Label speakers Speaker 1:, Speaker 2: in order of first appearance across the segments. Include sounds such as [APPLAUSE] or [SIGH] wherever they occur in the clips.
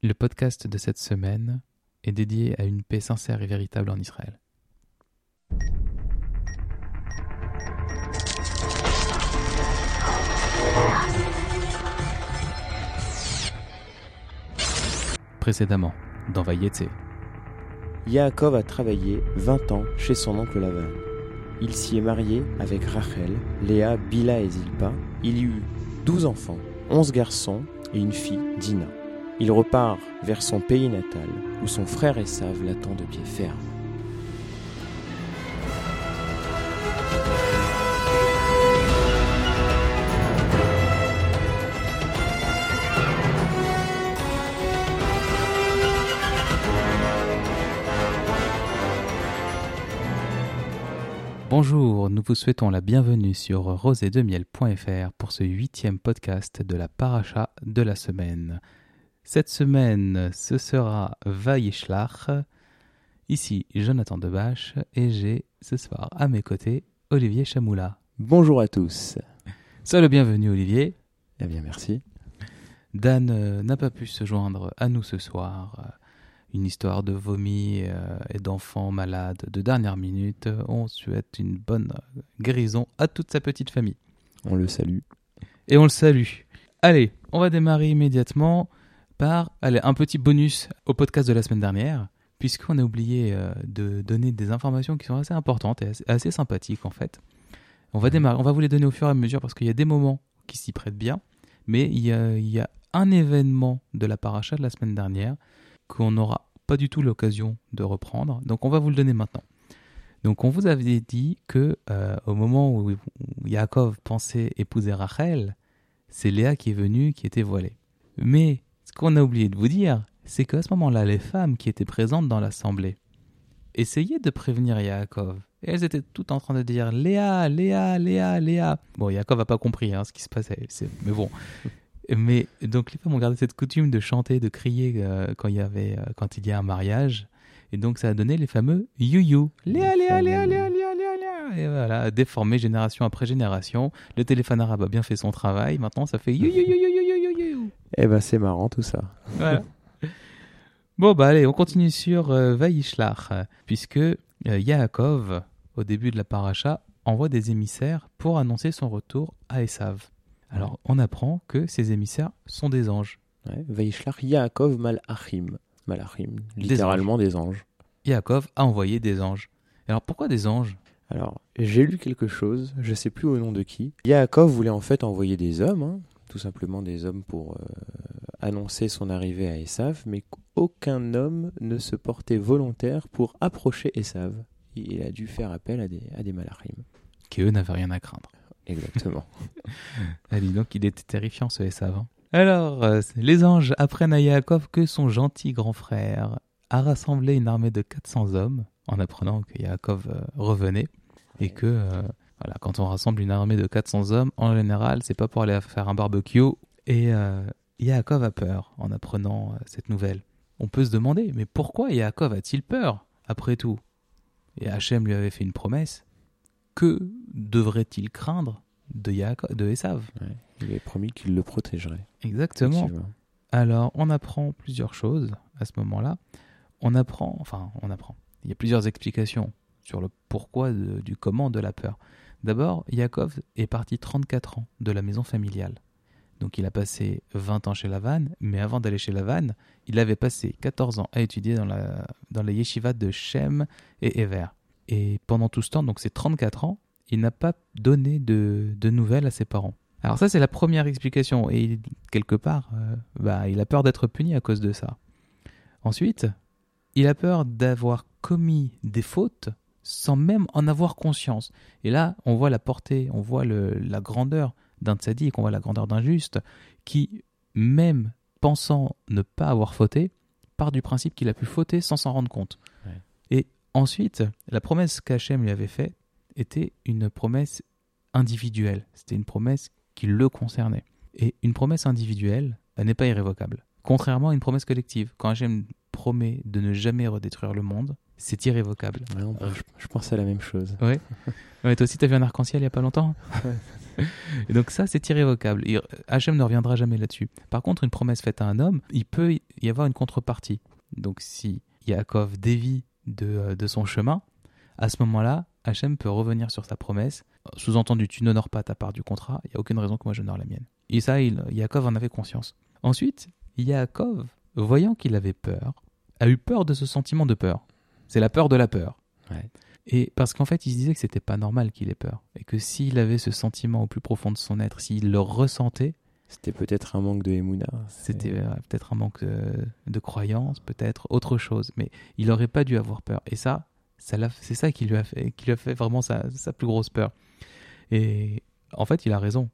Speaker 1: Le podcast de cette semaine est dédié à une paix sincère et véritable en Israël. Précédemment, dans Vayetse,
Speaker 2: Yaakov a travaillé 20 ans chez son oncle Lavan. Il s'y est marié avec Rachel, Léa, Bila et Zilpa. Il y eut 12 enfants, 11 garçons et une fille, Dina. Il repart vers son pays natal, où son frère Esav l'attend de pied ferme.
Speaker 1: Bonjour, nous vous souhaitons la bienvenue sur rosédemiel.fr pour ce huitième podcast de la paracha de la semaine. Cette semaine, ce sera Vaishlach. Ici, Jonathan Debache et j'ai ce soir à mes côtés Olivier Chamoula.
Speaker 2: Bonjour à tous.
Speaker 1: Sois le bienvenu, Olivier.
Speaker 2: Eh bien, merci.
Speaker 1: Dan euh, n'a pas pu se joindre à nous ce soir. Euh, Une histoire de vomi euh, et d'enfants malades de dernière minute. On souhaite une bonne guérison à toute sa petite famille.
Speaker 2: On le salue.
Speaker 1: Et on le salue. Allez, on va démarrer immédiatement par allez, un petit bonus au podcast de la semaine dernière, puisqu'on a oublié euh, de donner des informations qui sont assez importantes et assez, sympathiques en fait. On va démarrer, on va vous les donner au fur et à mesure parce qu'il y a des moments qui s'y prêtent bien, mais il y, a, un événement de la paracha de la semaine dernière qu'on n'aura pas du tout l'occasion de reprendre, donc on va vous le donner maintenant. Donc on vous avait dit que euh, au moment où, Yaakov pensait épouser Rachel, c'est Léa qui est venue, qui était voilée. Mais qu'on a oublié de vous dire, c'est qu'à ce moment-là, les femmes qui étaient présentes dans l'assemblée essayaient de prévenir Yaakov. Et elles étaient toutes en train de dire Léa, Léa, Léa, Léa. Bon, Yaakov n'a pas compris hein, ce qui se passait, mais bon. [LAUGHS] Mais donc les femmes ont gardé cette coutume de chanter, de crier euh, quand il y avait, euh, quand il y a un mariage. Et donc ça a donné les fameux you Léa, Léa, Léa, Léa, Léa, Léa, Léa. Et voilà, déformé génération après génération. Le téléphone arabe a bien fait son travail. Maintenant, ça fait you,
Speaker 2: Eh ben, c'est marrant tout ça.
Speaker 1: Voilà. [LAUGHS] Bon, bah allez, on continue sur euh, Vaishlach, euh, puisque euh, Yaakov, au début de la paracha, envoie des émissaires pour annoncer son retour à Esav. Alors, on apprend que ces émissaires sont des anges.
Speaker 2: Ouais. Vaishlach Yaakov Malachim. Malachim, littéralement des anges.
Speaker 1: Yaakov a envoyé des anges. Alors, pourquoi des anges?
Speaker 2: Alors, j'ai lu quelque chose, je sais plus au nom de qui. Yaakov voulait en fait envoyer des hommes, hein, tout simplement des hommes pour euh, annoncer son arrivée à Esav, mais aucun homme ne se portait volontaire pour approcher Esav. Il a dû faire appel à des, à des malachim.
Speaker 1: Qui, eux, n'avaient rien à craindre.
Speaker 2: Exactement. [LAUGHS]
Speaker 1: Ah, dis donc, il était terrifiant ce Esav. hein. Alors, euh, les anges apprennent à Yaakov que son gentil grand frère a rassemblé une armée de 400 hommes en apprenant que Yaakov euh, revenait et que, voilà, quand on rassemble une armée de 400 hommes, en général, c'est pas pour aller faire un barbecue. Et euh, Yaakov a peur en apprenant euh, cette nouvelle. On peut se demander, mais pourquoi Yaakov a-t-il peur, après tout? Et Hachem lui avait fait une promesse. Que devrait-il craindre de, Yaakov, de Esav?
Speaker 2: Ouais. Il avait promis qu'il le protégerait.
Speaker 1: Exactement. Alors, on apprend plusieurs choses à ce moment-là. On apprend, enfin, on apprend. Il y a plusieurs explications sur le pourquoi de- du comment de la peur. D'abord, Yaakov est parti 34 ans de la maison familiale. Donc, il a passé 20 ans chez Lavan, mais avant d'aller chez Lavan, il avait passé 14 ans à étudier dans la, dans la yeshiva de Shem et Ever. Et pendant tout ce temps, donc c'est 34 ans, il n'a pas donné de, de nouvelles à ses parents. Alors ça, c'est la première explication. Et quelque part, euh, bah, il a peur d'être puni à cause de ça. Ensuite, il a peur d'avoir commis des fautes sans même en avoir conscience. Et là, on voit la portée, on voit le- la grandeur d'un tzaddik, on voit la grandeur d'un juste, qui, même pensant ne pas avoir fauté, part du principe qu'il a pu fauter sans s'en rendre compte.
Speaker 2: Ouais.
Speaker 1: Et ensuite, la promesse qu'Hachem lui avait faite était une promesse individuelle. C'était une promesse qui le concernait. Et une promesse individuelle elle n'est pas irrévocable. Contrairement à une promesse collective. Quand Hachem promet de ne jamais redétruire le monde, c'est irrévocable.
Speaker 2: Ouais, on- je, je pense à la même chose.
Speaker 1: Ouais, toi aussi, t'as vu un arc-en-ciel il y a pas longtemps Et donc ça, c'est irrévocable. Et Hachem ne reviendra jamais là-dessus. Par contre, une promesse faite à un homme, il peut y avoir une contrepartie. Donc si Yaakov dévie de, euh, de son chemin, à ce moment-là, Hachem peut revenir sur sa promesse. Sous-entendu, tu n'honores pas ta part du contrat, il n'y a aucune raison que moi j'honore la mienne. Et ça, il, Yaakov en avait conscience. Ensuite, Yaakov, voyant qu'il avait peur, a eu peur de ce sentiment de peur. C'est la peur de la peur.
Speaker 2: Ouais.
Speaker 1: Et parce qu'en fait, il se disait que c'était pas normal qu'il ait peur. Et que s'il avait ce sentiment au plus profond de son être, s'il le ressentait,
Speaker 2: C'était peut-être un manque de Emouna.
Speaker 1: c'était euh, peut-être un manque euh, de croyance, peut-être autre chose. Mais il n'aurait pas dû avoir peur. Et ça, c'est ça qui lui a fait, qui lui a fait vraiment sa, sa plus grosse peur. Et en fait, il a raison.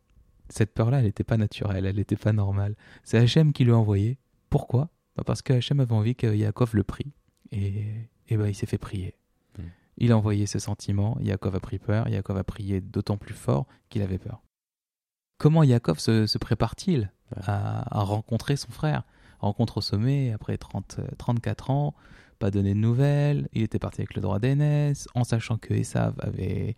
Speaker 1: Cette peur-là, elle n'était pas naturelle, elle n'était pas normale. C'est Hachem qui lui a envoyé. Pourquoi? Bah Parce que Hachem avait envie que Yaakov le prie. Et, et ben, il s'est fait prier.
Speaker 2: Mm.
Speaker 1: Il a envoyé ce sentiment, Yaakov a pris peur, Yaakov a prié d'autant plus fort qu'il avait peur. Comment Yaakov se, se prépare-t-il
Speaker 2: Ouais.
Speaker 1: à, à rencontrer son frère? Rencontre au sommet, après 30, euh, 34 ans, pas donné de nouvelles, il était parti avec le droit d'aînesse, en sachant que Esav avait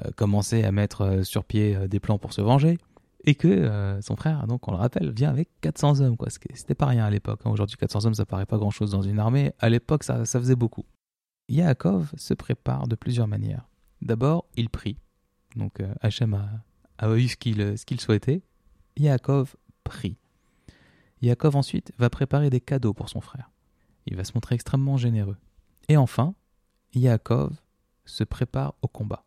Speaker 1: euh, commencé à mettre euh, sur pied euh, des plans pour se venger, et que euh, son frère, donc on le rappelle, vient avec 400 hommes. quoi. C'était pas rien à l'époque. hein. Aujourd'hui, 400 hommes, ça paraît pas grand-chose dans une armée. À l'époque, ça, faisait beaucoup. Yaakov se prépare de plusieurs manières. D'abord, il prie. Donc euh, Hachem a, eu ce qu'il souhaitait. Yaakov prie. Yaakov ensuite va préparer des cadeaux pour son frère. Il va se montrer extrêmement généreux. Et enfin, Yaakov se prépare au combat.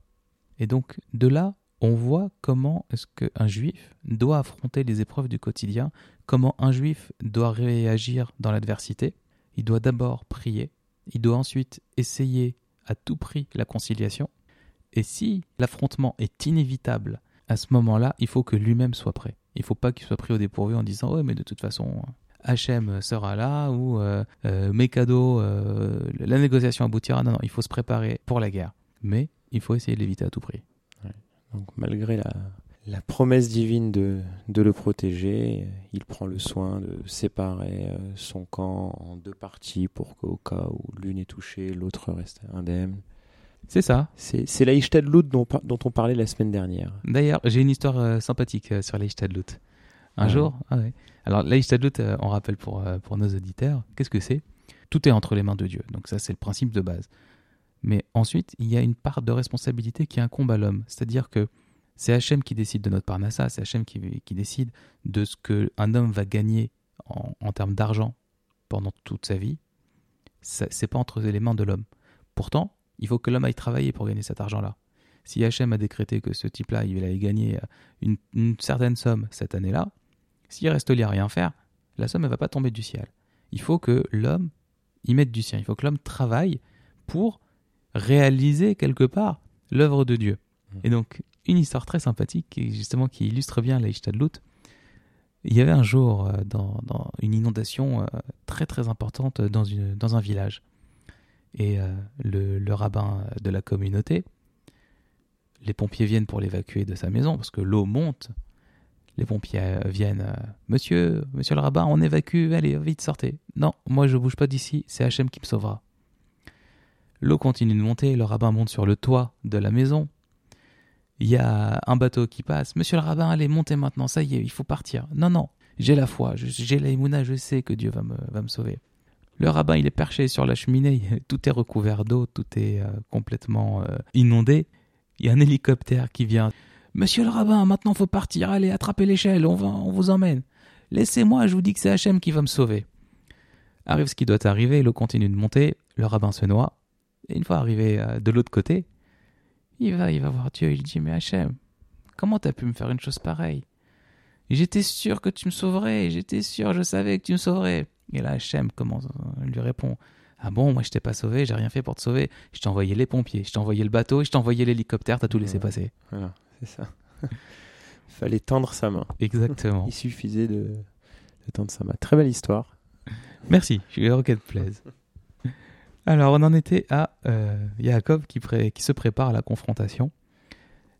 Speaker 1: Et donc de là, on voit comment est-ce qu'un juif doit affronter les épreuves du quotidien, comment un juif doit réagir dans l'adversité. Il doit d'abord prier, il doit ensuite essayer à tout prix la conciliation. Et si l'affrontement est inévitable, à ce moment-là, il faut que lui-même soit prêt. Il ne faut pas qu'il soit pris au dépourvu en disant Ouais, mais de toute façon, Hachem sera là ou euh, euh, mes cadeaux, euh, la négociation aboutira. Non, non, il faut se préparer pour la guerre. Mais il faut essayer de l'éviter à tout prix.
Speaker 2: Donc malgré la, la promesse divine de, de le protéger, il prend le soin de séparer euh, son camp en deux parties pour qu'au cas où l'une est touchée, l'autre reste indemne.
Speaker 1: C'est ça.
Speaker 2: C'est la Ishtadlout dont, dont on parlait la semaine dernière.
Speaker 1: D'ailleurs, j'ai une histoire euh, sympathique euh, sur l'Eichtadlut. Un
Speaker 2: Ah.
Speaker 1: jour, ah ouais. alors l'Eichtadlut, euh, on rappelle pour, pour nos auditeurs, qu'est-ce que c'est? Tout est entre les mains de Dieu. Donc ça, c'est le principe de base. Mais ensuite, il y a une part de responsabilité qui incombe à l'homme. C'est-à-dire que c'est Hachem qui décide de notre parnassa, c'est Hachem qui, qui décide de ce qu'un homme va gagner en, en termes d'argent pendant toute sa vie. C'est pas entre les mains de l'homme. Pourtant, il faut que l'homme aille travailler pour gagner cet argent-là. Si Hachem a décrété que ce type-là, il allait gagner euh, une, une certaine somme cette année-là, s'il reste là à rien faire, la somme ne va pas tomber du ciel. Il faut que l'homme y mette du sien. Il faut que l'homme travaille pour réaliser quelque part l'œuvre de Dieu.
Speaker 2: Mhm.
Speaker 1: Et donc, une histoire très sympathique, justement, qui illustre bien la Ishtadlut. Il y avait un jour euh, dans, dans une inondation euh, très très importante dans, une, dans un village. Et euh, le, le rabbin de la communauté, les pompiers viennent pour l'évacuer de sa maison parce que l'eau monte. Les pompiers viennent, monsieur, monsieur le rabbin, on évacue, allez, vite, sortez. Non, moi je bouge pas d'ici, c'est Hachem qui me sauvera. L'eau continue de monter, le rabbin monte sur le toit de la maison. Il y a un bateau qui passe. Monsieur le rabbin, allez, montez maintenant, ça y est, il faut partir. Non, non, j'ai la foi, j'ai la émouna, je sais que Dieu va me, sauver. Le rabbin, il est perché sur la cheminée, [LAUGHS] tout est recouvert d'eau, tout est euh, complètement euh, inondé. Il y a un hélicoptère qui vient. Monsieur le rabbin, maintenant faut partir, allez, attrapez l'échelle, on, on vous emmène. Laissez-moi, je vous dis que c'est Hachem qui va me sauver. Arrive ce qui doit arriver, l'eau continue de monter, le rabbin se noie. Et une fois arrivé euh, de l'autre côté, il va, il va voir Dieu, il dit, mais Hachem, comment t'as pu me faire une chose pareille? J'étais sûr que tu me sauverais, j'étais sûr, je savais que tu me sauverais. Et là, Hachem commence, euh, lui répond, ah bon, moi je t'ai pas sauvé, j'ai rien fait pour te sauver. Je t'ai envoyé les pompiers, je t'ai envoyé le bateau, je t'ai envoyé l'hélicoptère, t'as tout laissé passer.
Speaker 2: Voilà, c'est ça. Il [LAUGHS] fallait tendre sa main.
Speaker 1: Exactement.
Speaker 2: Il suffisait de, de tendre sa main. Très belle histoire.
Speaker 1: Merci, je suis heureux qu'elle te plaise. [LAUGHS] Alors, on en était à euh, Yaakov qui, pré- qui se prépare à la confrontation.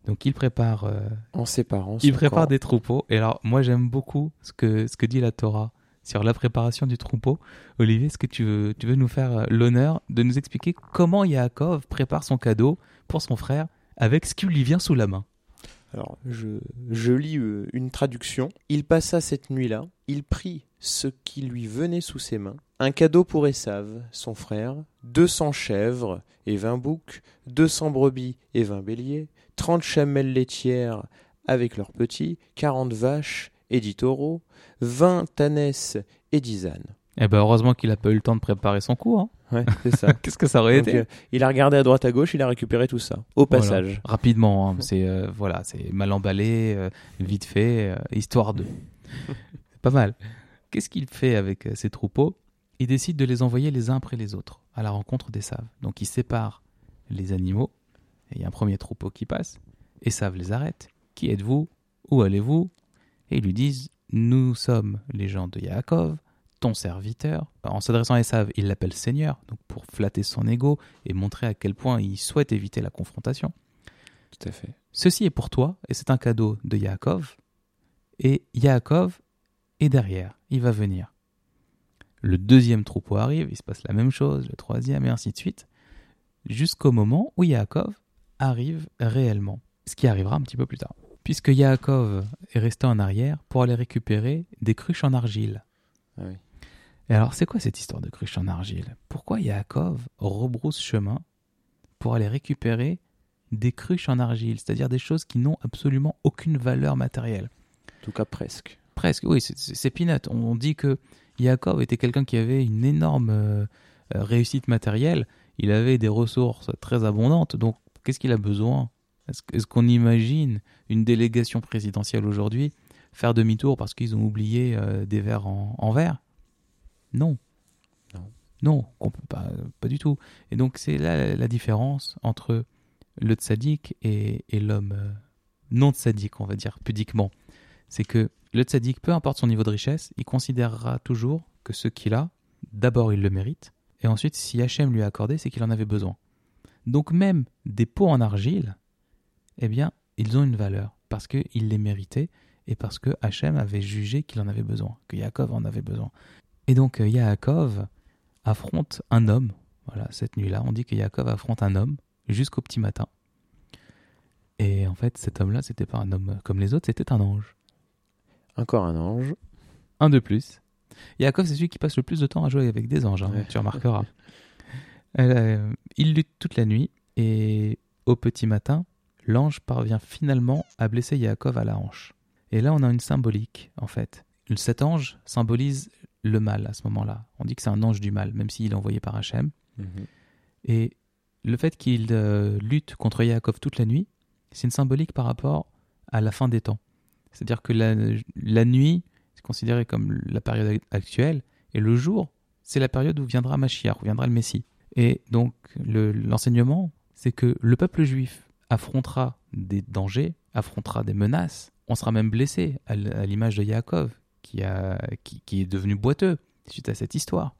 Speaker 1: Donc, il prépare, euh,
Speaker 2: En séparant.
Speaker 1: il prépare des troupeaux. Et alors, moi, j'aime beaucoup ce que, ce que dit la Torah sur la préparation du troupeau. Olivier, est-ce que tu veux, tu veux nous faire euh, l'honneur de nous expliquer comment Yaakov prépare son cadeau pour son frère avec ce qui lui vient sous la main?
Speaker 2: Alors, je, je lis une traduction. Il passa cette nuit-là, il prit ce qui lui venait sous ses mains, un cadeau pour Esav, son frère, deux cents chèvres et vingt boucs, deux cents brebis et vingt béliers, trente chamelles laitières avec leurs petits, quarante vaches et dix taureaux, vingt ânesses et dix ânes.
Speaker 1: Eh ben heureusement qu'il a pas eu le temps de préparer son coup. Hein.
Speaker 2: Ouais, c'est ça. [LAUGHS]
Speaker 1: Qu'est-ce que ça aurait
Speaker 2: Donc,
Speaker 1: été
Speaker 2: euh, il a regardé à droite à gauche, il a récupéré tout ça, au
Speaker 1: Voilà.
Speaker 2: passage.
Speaker 1: Rapidement, hein, c'est euh, voilà, c'est mal emballé, euh, vite fait, histoire de. [LAUGHS] pas mal. Qu'est-ce qu'il fait avec euh, ses troupeaux? Il décide de les envoyer les uns après les autres à la rencontre des saves. Donc il sépare les animaux. Et il y a un premier troupeau qui passe. Et Sav les arrête. Qui êtes-vous? Où allez-vous? Et ils lui disent Nous sommes les gens de Yaakov, ton serviteur. En s'adressant à Esav, il l'appelle Seigneur, donc pour flatter son ego et montrer à quel point il souhaite éviter la confrontation.
Speaker 2: Tout à fait.
Speaker 1: Ceci est pour toi, et c'est un cadeau de Yaakov. Et Yaakov est derrière, il va venir. Le deuxième troupeau arrive, il se passe la même chose, le troisième, et ainsi de suite, jusqu'au moment où Yaakov arrive réellement. Ce qui arrivera un petit peu plus tard. Puisque Yaakov est resté en arrière pour aller récupérer des cruches en argile.
Speaker 2: Ah oui.
Speaker 1: Et alors, c'est quoi cette histoire de cruches en argile? Pourquoi Yaakov rebrousse chemin pour aller récupérer des cruches en argile, c'est-à-dire des choses qui n'ont absolument aucune valeur matérielle
Speaker 2: En tout cas, presque.
Speaker 1: Presque, oui, c'est- peanut. On dit que Yaakov était quelqu'un qui avait une énorme euh, euh, réussite matérielle. Il avait des ressources très abondantes. Donc, qu'est-ce qu'il a besoin? Est-ce qu'on imagine une délégation présidentielle aujourd'hui faire demi-tour parce qu'ils ont oublié euh, des verres en, en verre? Non.
Speaker 2: Non.
Speaker 1: Non, peut pas, pas du tout. Et donc, c'est là la, la différence entre le tzaddik et, et l'homme euh, non tzaddik, on va dire, pudiquement. C'est que le tzaddik, peu importe son niveau de richesse, il considérera toujours que ce qu'il a, d'abord il le mérite, et ensuite si Hachem lui a accordé, c'est qu'il en avait besoin. Donc même des pots en argile, eh bien, ils ont une valeur, parce qu'il les méritait, et parce que Hachem avait jugé qu'il en avait besoin, que Yaakov en avait besoin. Et donc euh, Yaakov affronte un homme, voilà, cette nuit-là, on dit que Yaakov affronte un homme jusqu'au petit matin. Et en fait, cet homme-là, c'était pas un homme comme les autres, c'était un ange.
Speaker 2: Encore un ange.
Speaker 1: Un de plus. Yaakov, c'est celui qui passe le plus de temps à jouer avec des anges, hein,
Speaker 2: Ouais.
Speaker 1: tu remarqueras. Euh, il lutte toute la nuit et au petit matin, l'ange parvient finalement à blesser Yaakov à la hanche. Et là, on a une symbolique, en fait. Cet ange symbolise le mal à ce moment-là. On dit que c'est un ange du mal, même s'il est envoyé par Hachem. Et le fait qu'il euh, lutte contre Yaakov toute la nuit, c'est une symbolique par rapport à la fin des temps. C'est-à-dire que la, la nuit, c'est considéré comme la période actuelle, et le jour, c'est la période où viendra Mashiach, où viendra le Messie. Et donc, le- l'enseignement, c'est que le peuple juif affrontera des dangers, affrontera des menaces, on sera même blessé, à l'image de Yaakov, qui, a, qui, qui est devenu boiteux suite à cette histoire.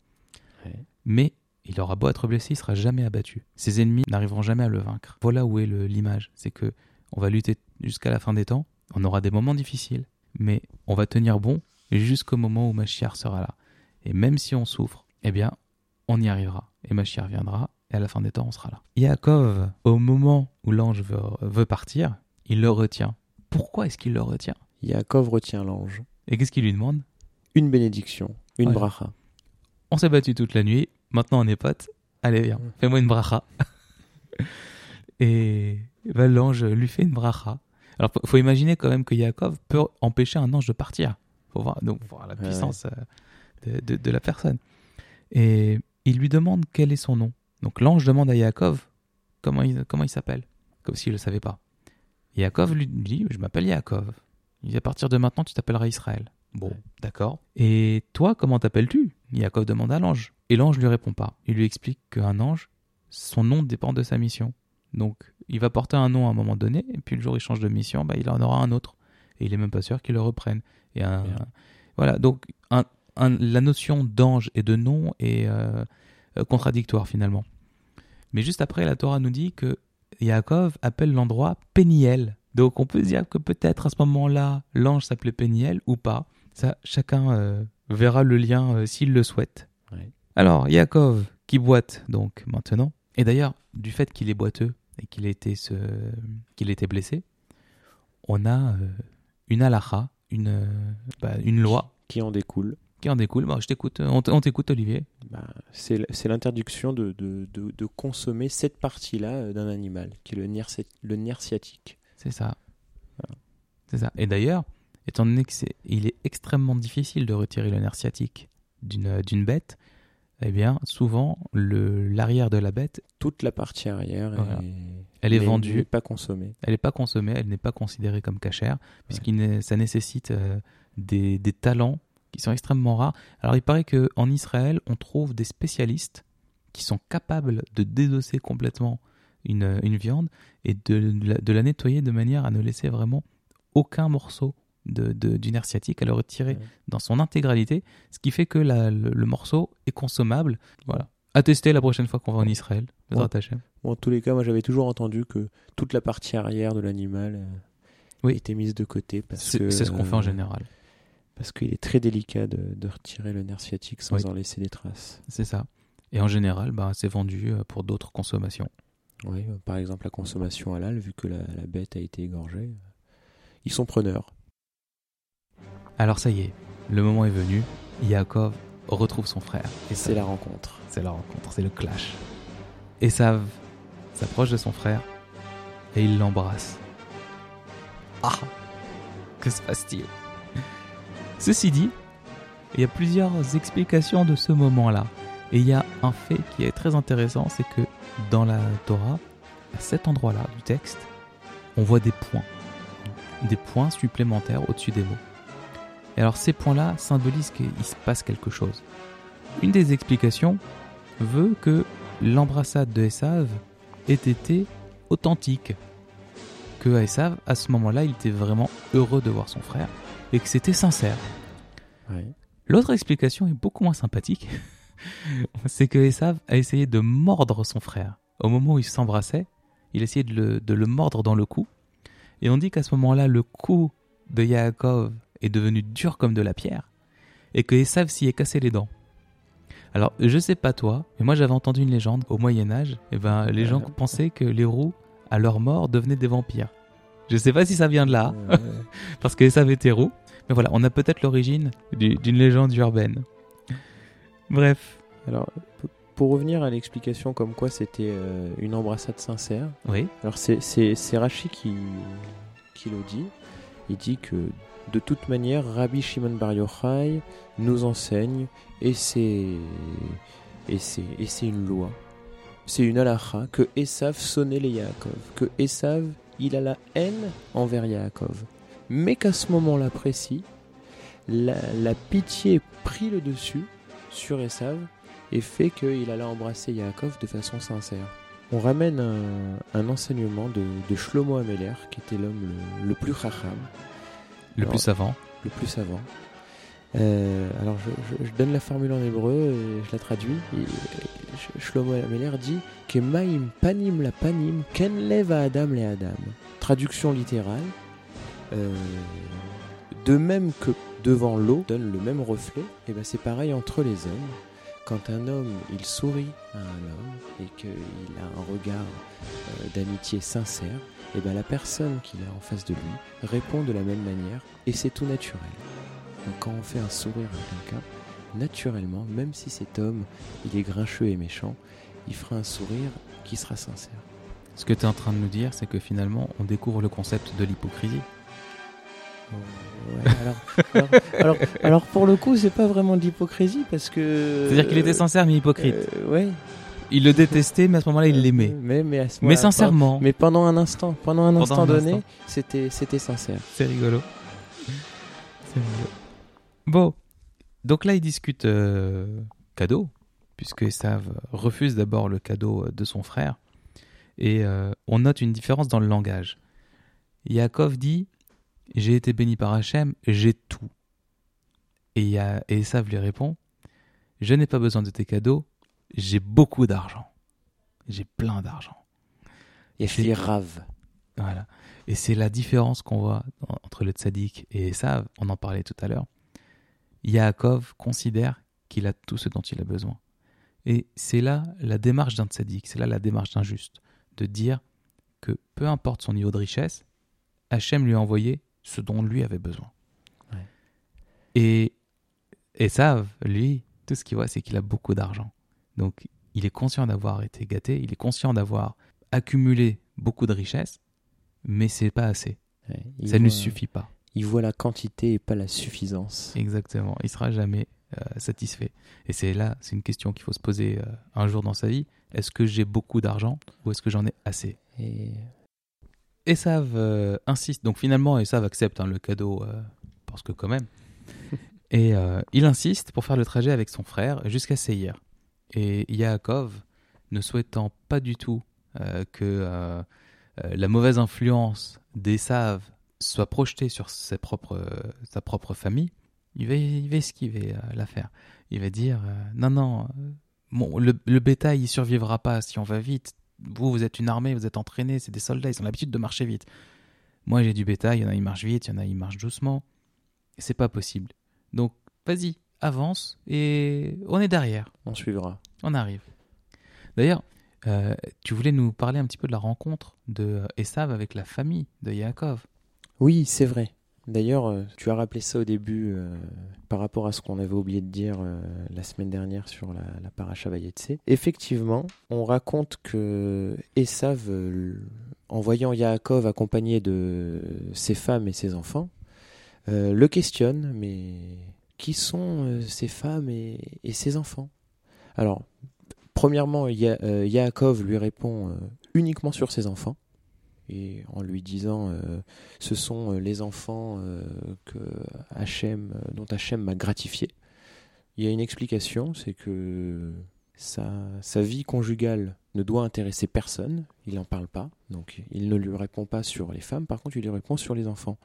Speaker 2: Ouais.
Speaker 1: Mais il aura beau être blessé, il sera jamais abattu. Ses ennemis n'arriveront jamais à le vaincre. Voilà où est l'image. C'est que on va lutter jusqu'à la fin des temps. On aura des moments difficiles, mais on va tenir bon jusqu'au moment où Machiar sera là. Et même si on souffre, eh bien, on y arrivera. Et Machiar viendra, et à la fin des temps, on sera là. Yaakov, au moment où l'ange veut, veut partir, il le retient. Pourquoi est-ce qu'il le retient?
Speaker 2: Yaakov retient l'ange.
Speaker 1: Et qu'est-ce qu'il lui demande?
Speaker 2: Une bénédiction, une
Speaker 1: Ouais.
Speaker 2: bracha.
Speaker 1: On s'est battu toute la nuit, maintenant on est potes. Allez, viens,
Speaker 2: Mm.
Speaker 1: fais-moi une bracha. [LAUGHS] Et ben, l'ange lui fait une bracha. Alors, faut- faut imaginer quand même que Yaakov peut empêcher un ange de partir. Faut voir, donc, faut voir la
Speaker 2: Ouais,
Speaker 1: puissance euh, de, de- de la personne. Et il lui demande quel est son nom. Donc, l'ange demande à Yaakov comment il, comment il s'appelle, comme s'il ne le savait pas. Yaakov lui dit Je m'appelle Yaakov. Il dit À partir de maintenant, tu t'appelleras Israël. Bon,
Speaker 2: Ouais.
Speaker 1: d'accord. Et toi, comment t'appelles-tu? Yaakov demande à l'ange. Et l'ange lui répond pas. Il lui explique qu'un ange, son nom dépend de sa mission. Donc, il va porter un nom à un moment donné, et puis le jour où il change de mission, bah, il en aura un autre. Et il est même pas sûr qu'il le reprenne. Et un- voilà, donc un- un- la notion d'ange et de nom est euh, euh, contradictoire finalement. Mais juste après, la Torah nous dit que Yaakov appelle l'endroit Péniel. Donc on peut se dire que peut-être à ce moment-là, l'ange s'appelait Péniel ou pas. Ça, chacun euh, verra le lien euh, s'il le souhaite.
Speaker 2: Ouais.
Speaker 1: Alors, Yaakov qui boite donc maintenant. Et d'ailleurs, du fait qu'il est boiteux et qu'il ait été, ce... qu'il ait été blessé, on a euh, une halakha, une, euh, bah, une loi
Speaker 2: Qui en découle
Speaker 1: qui en découle. Bon, je t'écoute, on t'écoute, Olivier.
Speaker 2: Bah, c'est l'interdiction de, de, de, de consommer cette partie-là euh, d'un animal, qui est le nerf, le nerf sciatique.
Speaker 1: C'est ça. C'est ça. Et d'ailleurs, étant donné que c'est, il est extrêmement difficile de retirer le nerf sciatique d'une, d'une bête, eh bien, souvent, l'arrière de la bête,
Speaker 2: Toute la partie arrière
Speaker 1: Voilà.
Speaker 2: est,
Speaker 1: elle est vendue.
Speaker 2: n'est pas consommée.
Speaker 1: Elle n'est pas consommée, elle n'est pas considérée comme cachère, puisqu'il ça nécessite euh, des, des talents qui sont extrêmement rares. Alors, il paraît qu'en Israël, on trouve des spécialistes qui sont capables de désosser complètement une, une viande et de, de la, de la nettoyer de manière à ne laisser vraiment aucun morceau de, de- du nerf sciatique, à le retirer
Speaker 2: Ouais.
Speaker 1: dans son intégralité, ce qui fait que la- le, le morceau est consommable. Voilà. À tester la prochaine fois qu'on va en Israël.
Speaker 2: Ouais. Bon, en tous les cas, moi j'avais toujours entendu que toute la partie arrière de l'animal euh,
Speaker 1: Oui.
Speaker 2: était mise de côté parce
Speaker 1: C'est
Speaker 2: que
Speaker 1: c'est ce qu'on fait en
Speaker 2: euh,
Speaker 1: général.
Speaker 2: Parce qu'il est très délicat de, de retirer le nerf sciatique sans
Speaker 1: Oui.
Speaker 2: en laisser des traces.
Speaker 1: C'est ça. Et en général, bah, c'est vendu euh, pour d'autres consommations.
Speaker 2: Oui, par exemple la consommation halal, vu que la, la bête a été égorgée, ils sont preneurs.
Speaker 1: Alors ça y est, le moment est venu. Yaakov retrouve son frère. Et
Speaker 2: C'est la rencontre.
Speaker 1: c'est la rencontre, c'est le clash. Esav s'approche de son frère et il l'embrasse. Ah Que se passe-t-il? Ceci dit, il y a plusieurs explications de ce moment-là. Et il y a un fait qui est très intéressant, c'est que dans la Torah, à cet endroit-là du texte, on voit des points. Des points supplémentaires au-dessus des mots. Et alors ces points-là symbolisent qu'il se passe quelque chose. Une des explications veut que l'embrassade de Esav ait été authentique. Que Esav, à ce moment-là, il était vraiment heureux de voir son frère et que c'était sincère. L'autre explication est beaucoup moins sympathique. [LAUGHS] C'est que Esav a essayé de mordre son frère. Au moment où ils s'embrassaient, il essayait de le, de le mordre dans le cou. Et on dit qu'à ce moment-là, le cou de Yaakov est devenu dur comme de la pierre et que Esav s'y est cassé les dents. Alors, je sais pas toi, mais moi j'avais entendu une légende au Moyen-Âge. Et ben, les gens pensaient que les roux, à leur mort, devenaient des vampires. Je sais pas si ça vient de là,
Speaker 2: Euh, [LAUGHS]
Speaker 1: parce que Esav était roux. Mais voilà, on a peut-être l'origine du- d'une légende urbaine. Bref,
Speaker 2: alors, pour revenir à l'explication comme quoi c'était euh, une embrassade sincère,
Speaker 1: oui,
Speaker 2: alors c'est, Rashi qui, qui le dit. Il dit que de toute manière, Rabbi Shimon Bar Yochai nous enseigne, et c'est, et et c'est une loi, c'est une halakha, que Esav sonnait les Yaakov, que Esav, il a la haine envers Yaakov. Mais qu'à ce moment-là précis, la, pitié prit le dessus sur Esav et fait qu'il allait embrasser Yaakov de façon sincère. On ramène un, enseignement de, Shlomo Ameler, qui était l'homme le, le plus chacham,
Speaker 1: le
Speaker 2: Alors,
Speaker 1: plus savant.
Speaker 2: le plus savant. Euh, alors je, je- je donne la formule en hébreu et je la traduis. Et, et Shlomo Ameler dit Kemaim panim la panim ken lev adam le adam. Traduction littérale. euh, de même que devant l'eau donne le même reflet, et ben c'est pareil entre les hommes. Quand un homme il sourit à un homme et qu'il a un regard euh, d'amitié sincère, et ben la personne qu'il a en face de lui répond de la même manière et c'est tout naturel. Donc quand on fait un sourire à quelqu'un, naturellement, même si cet homme il est grincheux et méchant, il fera un sourire qui sera sincère.
Speaker 1: Ce que tu es en train de nous dire, c'est que finalement, on découvre le concept de l'hypocrisie.
Speaker 2: Ouais, alors, alors, alors, alors, pour le coup, c'est pas vraiment de l'hypocrisie parce que.
Speaker 1: C'est-à-dire qu'il était sincère mais hypocrite.
Speaker 2: Euh, ouais.
Speaker 1: Il le détestait, mais à ce moment-là, il l'aimait.
Speaker 2: Mais, mais, à ce
Speaker 1: Mais sincèrement,
Speaker 2: Mais pendant un instant, pendant un
Speaker 1: Pendant
Speaker 2: instant
Speaker 1: un
Speaker 2: donné, c'était c'était sincère.
Speaker 1: c'est rigolo. C'est rigolo. Bon, donc là, ils discutent euh, cadeau, puisque Esav refuse d'abord le cadeau de son frère. Et euh, on note une différence dans le langage. Yaakov dit J'ai été béni par Hachem, j'ai tout. Et, Ya- et Esav lui répond Je n'ai pas besoin de tes cadeaux, j'ai beaucoup d'argent. J'ai plein d'argent.
Speaker 2: Y a
Speaker 1: C'est-
Speaker 2: rave.
Speaker 1: Voilà. Et c'est la différence qu'on voit en- entre le tzaddik et Esav, on en parlait tout à l'heure. Yaakov considère qu'il a tout ce dont il a besoin. Et c'est là la démarche d'un tzaddik, c'est là la démarche d'un juste, de dire que peu importe son niveau de richesse, Hachem lui a envoyé ce dont lui avait besoin.
Speaker 2: Ouais.
Speaker 1: Et Esav, lui, tout ce qu'il voit, c'est qu'il a beaucoup d'argent. Donc, il est conscient d'avoir été gâté, il est conscient d'avoir accumulé beaucoup de richesses, mais c'est pas assez.
Speaker 2: Ouais,
Speaker 1: Ça ne lui suffit pas.
Speaker 2: Il voit la quantité et pas la suffisance.
Speaker 1: Exactement. Il sera jamais euh, satisfait. Et c'est là, c'est une question qu'il faut se poser euh, un jour dans sa vie. Est-ce que j'ai beaucoup d'argent ou est-ce que j'en ai assez?
Speaker 2: Et
Speaker 1: Esav euh, insiste. Donc finalement, Esav accepte hein, le cadeau euh, parce que quand même. [LAUGHS] Et euh, il insiste pour faire le trajet avec son frère jusqu'à Seir. Et Yaakov, ne souhaitant pas du tout euh, que la mauvaise influence d'Esav soit projetée sur ses propres, sa propre famille, il va, il va esquiver l'affaire. Il va dire non, non, bon, le, le bétail il survivra pas si on va vite. Vous, vous êtes une armée, vous êtes entraînés, c'est des soldats, ils ont l'habitude de marcher vite. Moi, j'ai du bétail, il y en a, ils marchent vite, il y en a, ils marchent doucement. Et c'est pas possible. Donc, vas-y, avance et on est derrière,
Speaker 2: on suivra.
Speaker 1: on arrive. D'ailleurs, euh, tu voulais nous parler un petit peu de la rencontre de Esav avec la famille de Yaakov.
Speaker 2: Oui, c'est vrai. D'ailleurs, euh, tu as rappelé ça au début euh, par rapport à ce qu'on avait oublié de dire euh, la semaine dernière sur la, la paracha Vayetse. Effectivement, on raconte que Esav, en voyant Yaakov accompagné de ses femmes et ses enfants, le questionne, mais qui sont ces femmes et, et ces enfants? Alors, premièrement, Ya- Yaakov lui répond uniquement sur ses enfants, et en lui disant euh, ce sont euh, les enfants euh, que dont Hachem m'a gratifié. Il y a une explication, c'est que sa, sa vie conjugale ne doit intéresser personne, il n'en parle pas, donc il ne lui répond pas sur les femmes, par contre il lui répond sur les enfants.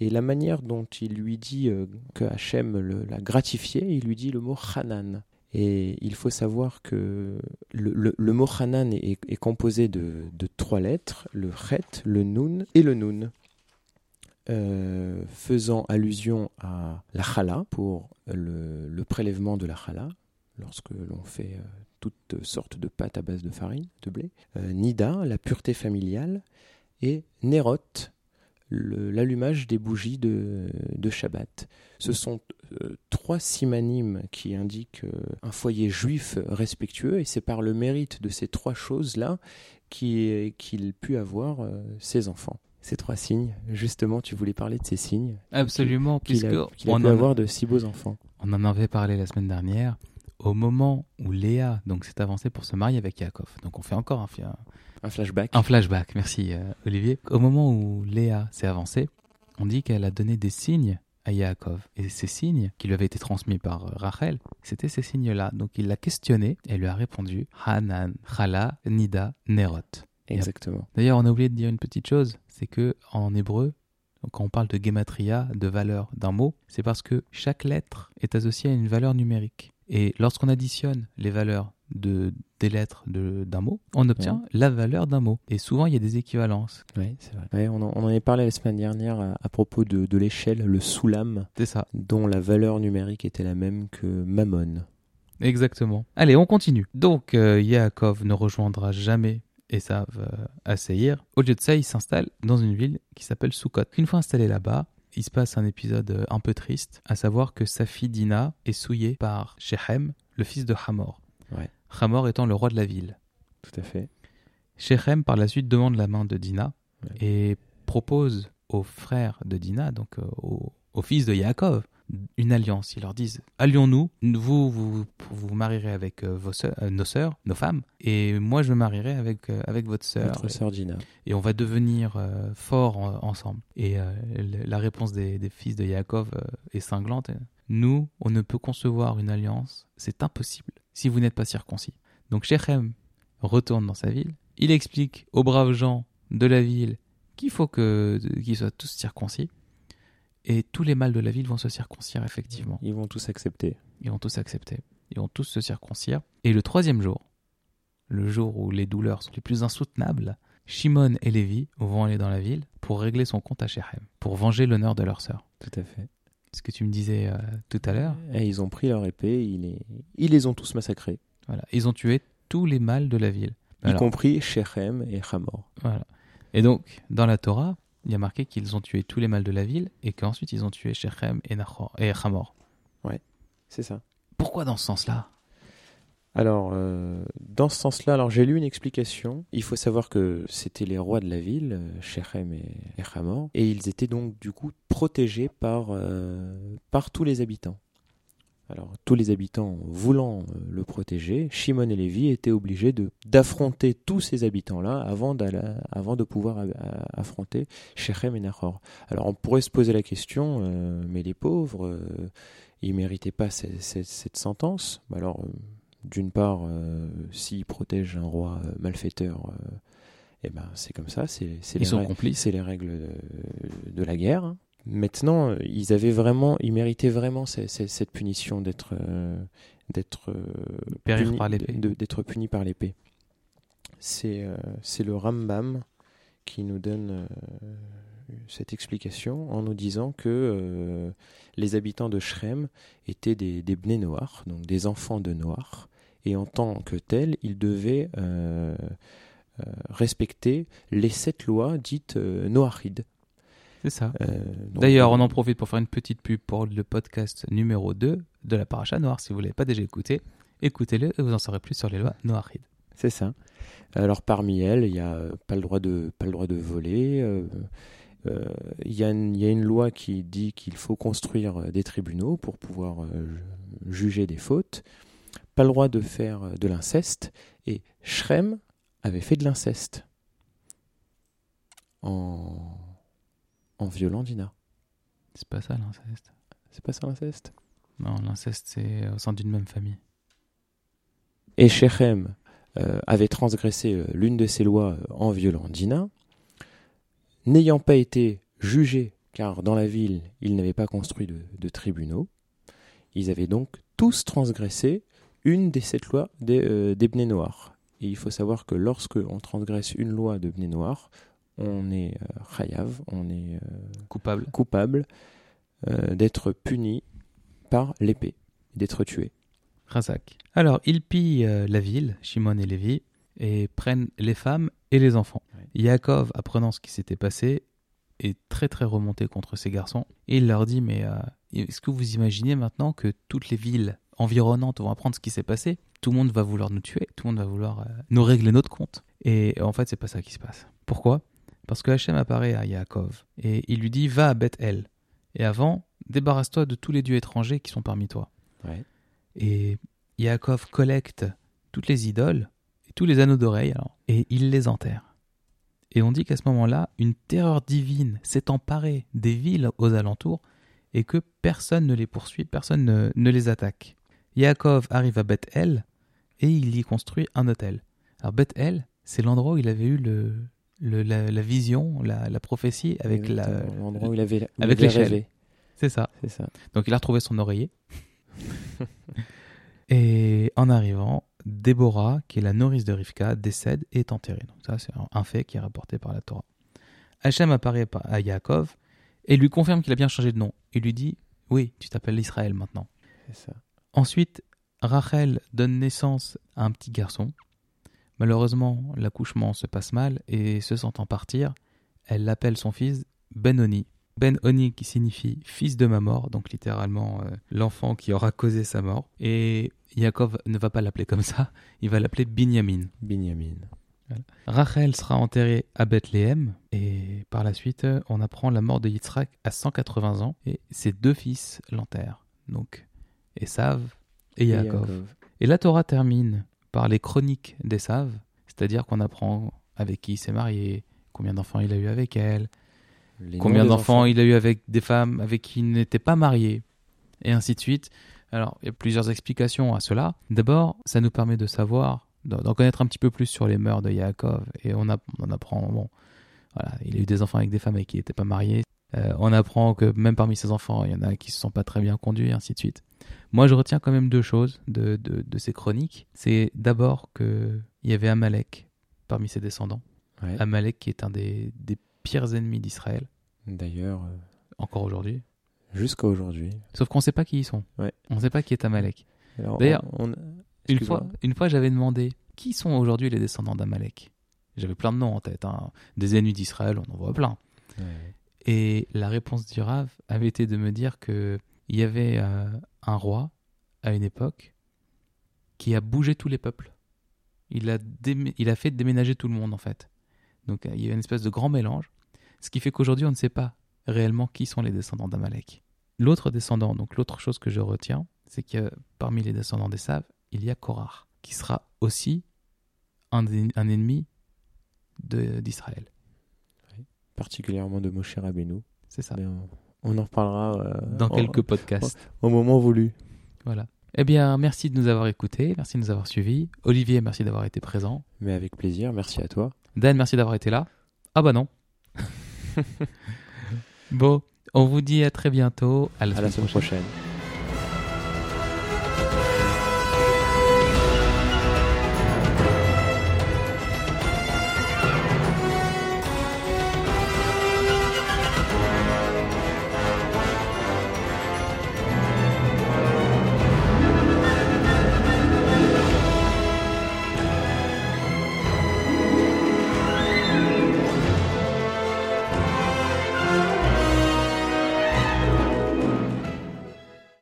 Speaker 2: Et la manière dont il lui dit euh, que Hachem l'a gratifié, il lui dit le mot Hanan. Et il faut savoir que le, le- mot Hanan est, composé de, trois lettres, le Chet, le Nun et le Nun, euh, faisant allusion à la Chala pour le, prélèvement de la Chala, lorsque l'on fait euh, toutes sortes de pâtes à base de farine, de blé, euh, Nida, la pureté familiale, et Nerot, l'allumage des bougies de, de Shabbat. Ce sont trois simanimes qui indiquent euh, un foyer juif respectueux, et c'est par le mérite de ces trois choses-là qui- qu'il pu avoir euh, ses enfants. Ces trois signes, justement, tu voulais parler de ces signes
Speaker 1: Absolument,
Speaker 2: qu'il
Speaker 1: puisque
Speaker 2: a,
Speaker 1: on,
Speaker 2: pu
Speaker 1: en,
Speaker 2: avoir de si beaux enfants.
Speaker 1: on en avait parlé la semaine dernière. Au moment où Léa donc s'est avancée pour se marier avec Yaakov, donc on fait encore un, fi- un-
Speaker 2: Un flashback.
Speaker 1: un flashback. Merci euh, Olivier. Au moment où Léa s'est avancée, on dit qu'elle a donné des signes à Yaakov. Et ces signes qui lui avaient été transmis par euh, Rachel, c'était ces signes-là. Donc il l'a questionné et lui a répondu Hanan, Chala, Nida, Nerot.
Speaker 2: Exactement.
Speaker 1: D'ailleurs, on a oublié de dire une petite chose, c'est que en hébreu, quand on parle de gematria, de valeur d'un mot, c'est parce que chaque lettre est associée à une valeur numérique. Et lorsqu'on additionne les valeurs de, des lettres de- d'un mot, on obtient la valeur d'un mot. Et souvent, il y a des équivalences.
Speaker 2: Oui, c'est vrai. Ouais, on, en, on en avait parlé la semaine dernière à, à propos de, de l'échelle, le soulam,
Speaker 1: C'est ça.
Speaker 2: dont la valeur numérique était la même que Mammon.
Speaker 1: Exactement. Allez, on continue. Donc, euh, Yaakov ne rejoindra jamais Esav euh, à Seir. Au lieu de ça, il s'installe dans une ville qui s'appelle Sukkot. Une fois installé là-bas, il se passe un épisode euh, un peu triste, à savoir que sa fille Dina est souillée par Shechem, le fils de Hamor. Hamor étant le roi de la ville.
Speaker 2: Tout à fait.
Speaker 1: Shechem, par la suite, demande la main de Dina
Speaker 2: Ouais.
Speaker 1: et propose aux frères de Dina, donc euh, aux, aux fils de Yaakov, une alliance. Ils leur disent Allions-nous, vous vous, vous marierez avec euh, vos sœurs- euh, nos sœurs, nos femmes, et moi je me marierai avec, euh, avec votre sœur.
Speaker 2: Notre sœur Gina.
Speaker 1: Et on va devenir euh, forts euh, ensemble. Et euh, la réponse des, des fils de Yaakov euh, est cinglante. Nous, on ne peut concevoir une alliance, c'est impossible, si vous n'êtes pas circoncis. Donc Shechem retourne dans sa ville, il explique aux braves gens de la ville qu'il faut que- qu'ils soient tous circoncis, et tous les mâles de la ville vont se circoncire effectivement.
Speaker 2: Ils vont tous accepter.
Speaker 1: Ils vont tous accepter. Ils vont tous se circoncire. Et le troisième jour, le jour où les douleurs sont les plus insoutenables, Shimon et Lévi vont aller dans la ville pour régler son compte à Shechem, pour venger l'honneur de leur sœur.
Speaker 2: Tout à fait.
Speaker 1: Ce que tu me disais euh, tout à l'heure,
Speaker 2: Et ils ont pris leur épée, ils les, ils les ont tous massacrés,
Speaker 1: voilà, ils ont tué tous les mâles de la ville.
Speaker 2: y compris Shechem et Hamor.
Speaker 1: voilà. Et donc, dans la Torah, il y a marqué qu'ils ont tué tous les mâles de la ville et qu'ensuite ils ont tué Shechem et, Nahor, et Hamor.
Speaker 2: C'est ça.
Speaker 1: Pourquoi dans ce sens-là?
Speaker 2: Alors, euh, dans ce sens-là, alors j'ai lu une explication. Il faut savoir que c'était les rois de la ville, euh, Shechem et, Hamor, et ils étaient donc du coup protégés par, euh, par tous les habitants. Alors, tous les habitants voulant le protéger, Shimon et Lévi étaient obligés d'affronter tous ces habitants-là avant, de pouvoir affronter Shechem et Nahor. Alors, on pourrait se poser la question, mais les pauvres, ils méritaient pas ce- ce- cette sentence. Alors, d'une part, euh, s'ils protègent un roi euh, malfaiteur, euh, eh ben, c'est comme ça, c'est les, règles- les de, de la guerre. hein. Maintenant, ils avaient vraiment, ils méritaient vraiment ce- ce- cette punition d'être euh, d'être euh, punis-
Speaker 1: par l'épée.
Speaker 2: de- d'être punis par l'épée. C'est euh, c'est le Rambam qui nous donne cette explication en nous disant que les habitants de Shrem étaient des, des Bnei Noach, donc des enfants de Noach, et en tant que tels, ils devaient euh, euh, respecter les sept lois dites euh, Noachides.
Speaker 1: C'est ça. D'ailleurs, on en profite pour faire une petite pub pour le podcast numéro 2 de la Paracha Noire. Si vous ne l'avez pas déjà écouté, écoutez-le et vous en saurez plus sur les lois noachides.
Speaker 2: C'est ça. Alors parmi elles, il y a pas le droit de pas le droit de voler. euh, Il y, a une- il y a une loi qui dit qu'il faut construire des tribunaux pour pouvoir euh, ju- juger des fautes. Pas le droit de faire euh, de l'inceste. Et Shrem avait fait de l'inceste en en violant Dina.
Speaker 1: C'est pas ça l'inceste?
Speaker 2: C'est pas ça l'inceste?
Speaker 1: Non, l'inceste, c'est au sein d'une même famille.
Speaker 2: Et Shechem euh, avait transgressé euh, l'une de ces lois euh, en violant Dina, n'ayant pas été jugé, car dans la ville, il n'avait pas construit de, de tribunaux, ils avaient donc tous transgressé une des sept lois des, euh, des Bnei Noirs. Et il faut savoir que lorsque on transgresse une loi de Bnei Noirs, on est euh, chayav, on est euh,
Speaker 1: Coupable.
Speaker 2: coupable euh, d'être puni par l'épée, d'être tué.
Speaker 1: Razak. Alors, ils pillent la ville, Shimon et Lévi, et prennent les femmes et les enfants. Yaakov, apprenant ce qui s'était passé, est très très remonté contre ces garçons. Et il leur dit, mais euh, est-ce que vous imaginez maintenant que toutes les villes environnantes vont apprendre ce qui s'est passé Tout le monde va vouloir nous tuer, tout le monde va vouloir euh, nous régler notre compte. Et en fait, c'est pas ça qui se passe. Pourquoi? Parce que Hachem apparaît à Yaakov et il lui dit, va à Beth-El. Et avant, débarrasse-toi de tous les dieux étrangers qui sont parmi toi.
Speaker 2: Ouais.
Speaker 1: Et Yaakov collecte toutes les idoles et tous les anneaux d'oreille et il les enterre. Et on dit qu'à ce moment-là, une terreur divine s'est emparée des villes aux alentours et que personne ne les poursuit, personne ne, ne les attaque. Yaakov arrive à Beth El et il y construit un hôtel. Alors Beth El, c'est l'endroit où il avait eu le, le- la, la vision, la, la prophétie avec la.
Speaker 2: Exactement, l'endroit où il avait, où il
Speaker 1: avec
Speaker 2: avait
Speaker 1: l'échelle.
Speaker 2: rêvé.
Speaker 1: C'est ça.
Speaker 2: C'est ça.
Speaker 1: Donc il a retrouvé son oreiller. [LAUGHS] et en arrivant, Déborah, qui est la nourrice de Rivka, décède et est enterrée. Donc ça, c'est un- fait qui est rapporté par la Torah. Hachem apparaît par- à Yaakov et lui confirme qu'il a bien changé de nom. Il lui dit Oui, tu t'appelles Israël maintenant.
Speaker 2: C'est ça.
Speaker 1: Ensuite, Rachel donne naissance à un petit garçon. Malheureusement, l'accouchement se passe mal et se sentant partir, elle l'appelle son fils Ben-Oni. Ben-Oni qui signifie fils de ma mort, donc littéralement euh, l'enfant qui aura causé sa mort. Et Yaakov ne va pas l'appeler comme ça, il va l'appeler Binyamin.
Speaker 2: Binyamin.
Speaker 1: Rachel sera enterrée à Bethléem et par la suite, euh, on apprend la mort de Yitzhak à 180 ans et ses deux fils l'enterrent. Donc, Esav et Yaakov. Et la Torah termine par les chroniques d'Esav, c'est-à-dire qu'on apprend avec qui il s'est marié, combien d'enfants il a eu avec elle,
Speaker 2: Les
Speaker 1: combien d'enfants
Speaker 2: enfants.
Speaker 1: il a eu avec des femmes avec qui il n'était pas marié, et ainsi de suite. Alors, il y a plusieurs explications à cela. D'abord, ça nous permet de savoir, d'en connaître un petit peu plus sur les mœurs de Yaakov, et on, on apprend, bon, voilà, il a eu des enfants avec des femmes avec qui il n'était pas marié. Euh, on apprend que même parmi ses enfants, il y en a qui se sont pas très bien conduits, et ainsi de suite. Moi, je retiens quand même deux choses de, de, de ces chroniques. C'est d'abord qu'il y avait Amalek parmi ses descendants.
Speaker 2: Ouais.
Speaker 1: Amalek qui est un des, des pires ennemis d'Israël,
Speaker 2: D'ailleurs, euh,
Speaker 1: encore aujourd'hui.
Speaker 2: jusqu'à aujourd'hui.
Speaker 1: Sauf qu'on ne sait pas qui ils sont.
Speaker 2: Ouais.
Speaker 1: On ne sait pas qui est Amalek. D'ailleurs,
Speaker 2: on-
Speaker 1: Une fois, une fois j'avais demandé qui sont aujourd'hui les descendants d'Amalek? J'avais plein de noms en tête. hein. Des ennemis d'Israël, on en voit plein. Et la réponse du Rav avait été de me dire que il y avait euh, un roi à une époque qui a bougé tous les peuples. Il a, démé- il a fait déménager tout le monde en fait. Donc euh, il y a une espèce de grand mélange, ce qui fait qu'aujourd'hui on ne sait pas réellement qui sont les descendants d'Amalek. L'autre descendant, donc l'autre chose que je retiens, c'est que parmi les descendants des Saves, il y a Korah, qui sera aussi un, ennemi d'Israël.
Speaker 2: Particulièrement de Moshe Rabbeinu.
Speaker 1: C'est ça.
Speaker 2: Mais on, on en reparlera euh,
Speaker 1: Dans
Speaker 2: en-
Speaker 1: quelques podcasts.
Speaker 2: au moment voulu.
Speaker 1: Voilà. Eh bien, merci de nous avoir écoutés, merci de nous avoir suivis. Olivier, merci d'avoir été présent.
Speaker 2: Mais avec plaisir, merci à toi.
Speaker 1: Dan, merci d'avoir été là. Ah bah non. [LAUGHS] bon, on vous dit à très bientôt. À la
Speaker 2: À la
Speaker 1: semaine
Speaker 2: semaine
Speaker 1: prochaine.
Speaker 2: prochaine.